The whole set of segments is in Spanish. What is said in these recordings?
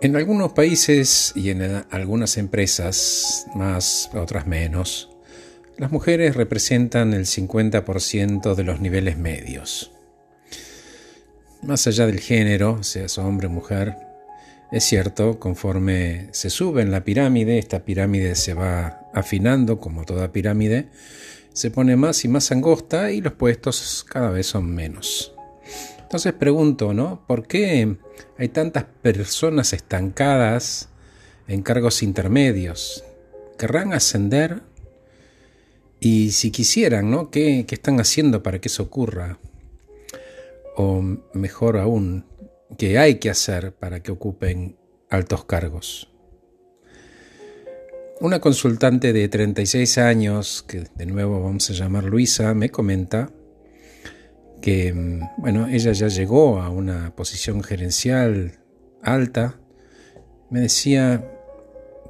En algunos países y en algunas empresas, más, otras menos, las mujeres representan el 50% de los niveles medios. Más allá del género, seas hombre o mujer, es cierto, conforme se sube en la pirámide, esta pirámide se va afinando como toda pirámide, se pone más y más angosta y los puestos cada vez son menos. Entonces pregunto, ¿no? ¿Por qué hay tantas personas estancadas en cargos intermedios? ¿Querrán ascender? Y si quisieran, ¿no? ¿Qué, qué están haciendo para que eso ocurra? O mejor aún, ¿qué hay que hacer para que ocupen altos cargos? Una consultante de 36 años, que de nuevo vamos a llamar Luisa, me comenta que, mm, bueno, ella ya llegó a una posición gerencial alta. Me decía,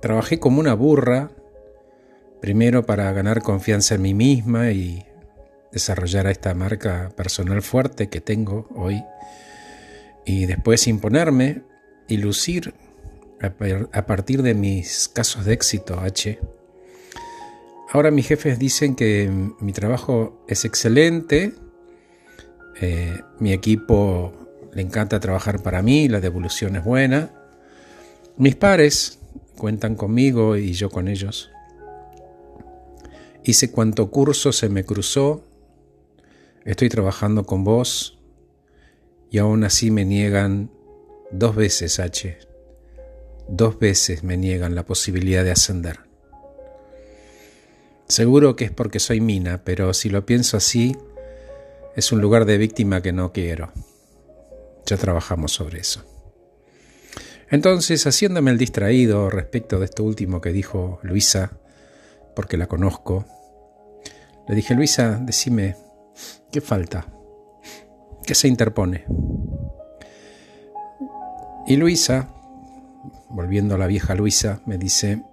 trabajé como una burra, primero para ganar confianza en mí misma y desarrollar esta marca personal fuerte que tengo hoy, y después imponerme y lucir a partir de mis casos de éxito H. Ahora mis jefes dicen que mi trabajo es excelente, eh, mi equipo le encanta trabajar para mí, la devolución es buena. Mis pares cuentan conmigo y yo con ellos. Hice cuanto curso se me cruzó. Estoy trabajando con vos y aún así me niegan dos veces H. Dos veces me niegan la posibilidad de ascender. Seguro que es porque soy mina, pero si lo pienso así, es un lugar de víctima que no quiero. Ya trabajamos sobre eso. Entonces, haciéndome el distraído respecto de esto último que dijo Luisa, porque la conozco, le dije, Luisa, decime, ¿qué falta? ¿Qué se interpone? Y Luisa, volviendo a la vieja Luisa, me dice,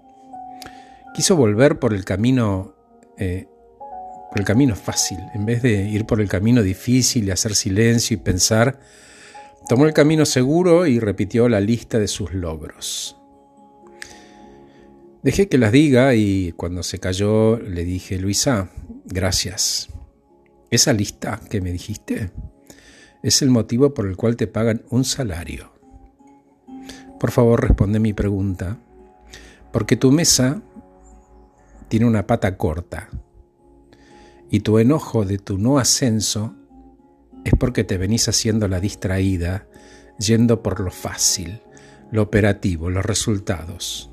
quiso volver por el camino eh, el camino fácil, en vez de ir por el camino difícil y hacer silencio y pensar, tomó el camino seguro y repitió la lista de sus logros. Dejé que las diga y cuando se cayó le dije, Luisa, gracias. Esa lista que me dijiste es el motivo por el cual te pagan un salario. Por favor, responde mi pregunta, porque tu mesa tiene una pata corta y tu enojo de tu no ascenso es porque te venís haciendo la distraída, yendo por lo fácil, lo operativo, los resultados.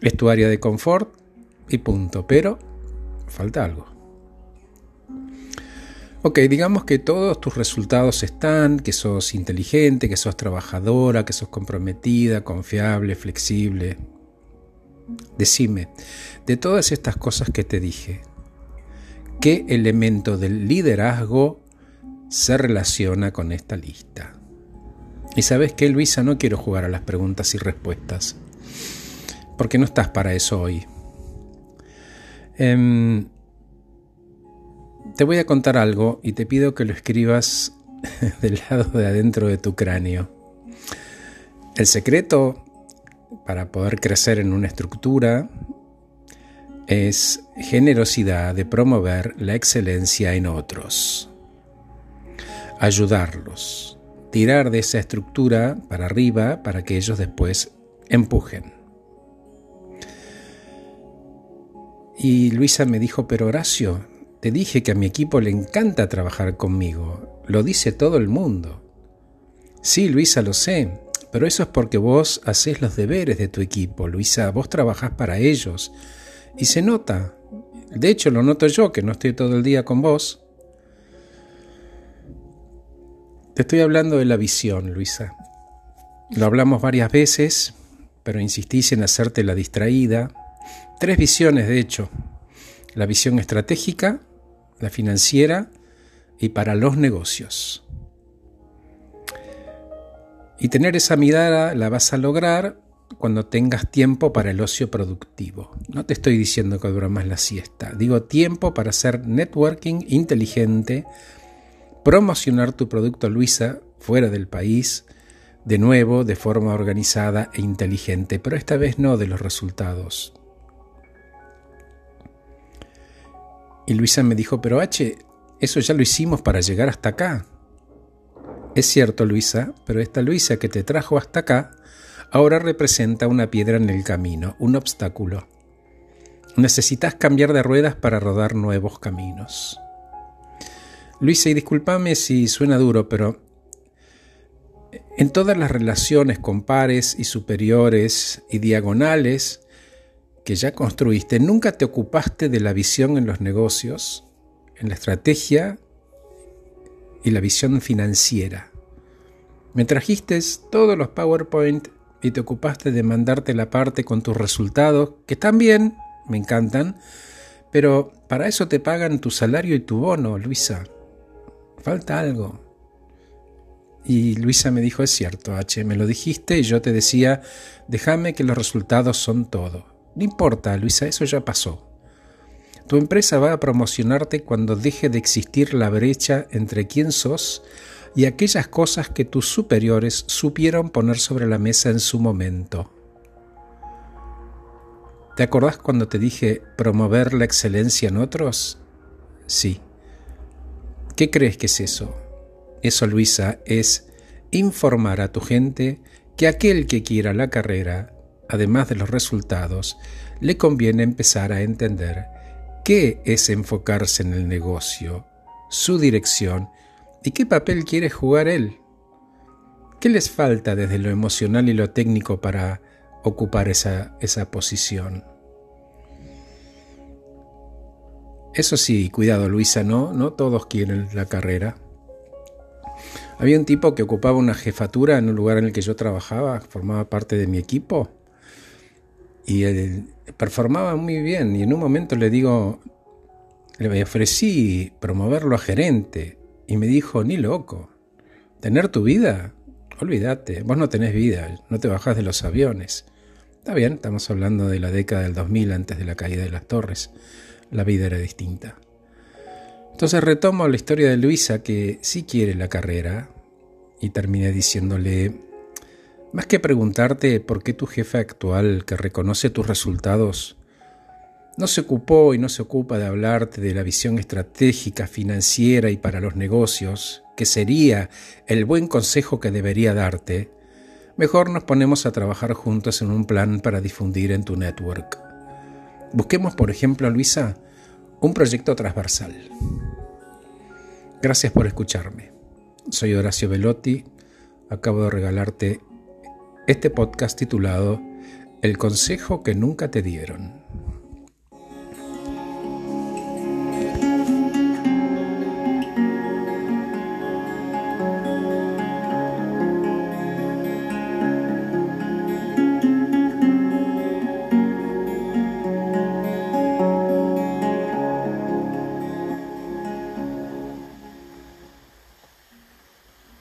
Es tu área de confort y punto, pero falta algo. Ok, digamos que todos tus resultados están, que sos inteligente, que sos trabajadora, que sos comprometida, confiable, flexible. Decime, de todas estas cosas que te dije, ¿Qué elemento del liderazgo se relaciona con esta lista? Y sabes que, Luisa, no quiero jugar a las preguntas y respuestas, porque no estás para eso hoy. Em, te voy a contar algo y te pido que lo escribas del lado de adentro de tu cráneo. El secreto para poder crecer en una estructura es generosidad de promover la excelencia en otros, ayudarlos, tirar de esa estructura para arriba para que ellos después empujen. Y Luisa me dijo, pero Horacio, te dije que a mi equipo le encanta trabajar conmigo, lo dice todo el mundo. Sí, Luisa, lo sé, pero eso es porque vos haces los deberes de tu equipo, Luisa, vos trabajás para ellos y se nota. De hecho, lo noto yo, que no estoy todo el día con vos. Te estoy hablando de la visión, Luisa. Lo hablamos varias veces, pero insistís en hacerte la distraída. Tres visiones, de hecho. La visión estratégica, la financiera y para los negocios. Y tener esa mirada la vas a lograr cuando tengas tiempo para el ocio productivo. No te estoy diciendo que dura más la siesta, digo tiempo para hacer networking inteligente, promocionar tu producto Luisa fuera del país, de nuevo de forma organizada e inteligente, pero esta vez no de los resultados. Y Luisa me dijo, pero H, eso ya lo hicimos para llegar hasta acá. Es cierto, Luisa, pero esta Luisa que te trajo hasta acá ahora representa una piedra en el camino, un obstáculo. Necesitas cambiar de ruedas para rodar nuevos caminos. Luisa, y discúlpame si suena duro, pero en todas las relaciones con pares y superiores y diagonales que ya construiste, nunca te ocupaste de la visión en los negocios, en la estrategia y la visión financiera. Me trajiste todos los PowerPoint y te ocupaste de mandarte la parte con tus resultados, que también me encantan, pero para eso te pagan tu salario y tu bono, Luisa. Falta algo. Y Luisa me dijo, es cierto, H, me lo dijiste y yo te decía, déjame que los resultados son todo. No importa, Luisa, eso ya pasó. Tu empresa va a promocionarte cuando deje de existir la brecha entre quién sos y aquellas cosas que tus superiores supieron poner sobre la mesa en su momento. ¿Te acordás cuando te dije promover la excelencia en otros? Sí. ¿Qué crees que es eso? Eso, Luisa, es informar a tu gente que aquel que quiera la carrera, además de los resultados, le conviene empezar a entender qué es enfocarse en el negocio, su dirección y qué papel quiere jugar él. ¿Qué les falta desde lo emocional y lo técnico para ocupar esa, esa posición? Eso sí, cuidado Luisa, no, no todos quieren la carrera. Había un tipo que ocupaba una jefatura en un lugar en el que yo trabajaba, formaba parte de mi equipo y él performaba muy bien y en un momento le digo, le ofrecí promoverlo a gerente y me dijo, ni loco, tener tu vida, olvídate, vos no tenés vida, no te bajás de los aviones. Está bien, estamos hablando de la década del 2000 antes de la caída de las torres, la vida era distinta. Entonces retomo la historia de Luisa que sí quiere la carrera y terminé diciéndole, más que preguntarte por qué tu jefe actual que reconoce tus resultados no se ocupó y no se ocupa de hablarte de la visión estratégica, financiera y para los negocios, que sería el buen consejo que debería darte, mejor nos ponemos a trabajar juntos en un plan para difundir en tu network. Busquemos, por ejemplo, Luisa, un proyecto transversal. Gracias por escucharme. Soy Horacio Velotti. Acabo de regalarte este podcast titulado El consejo que nunca te dieron.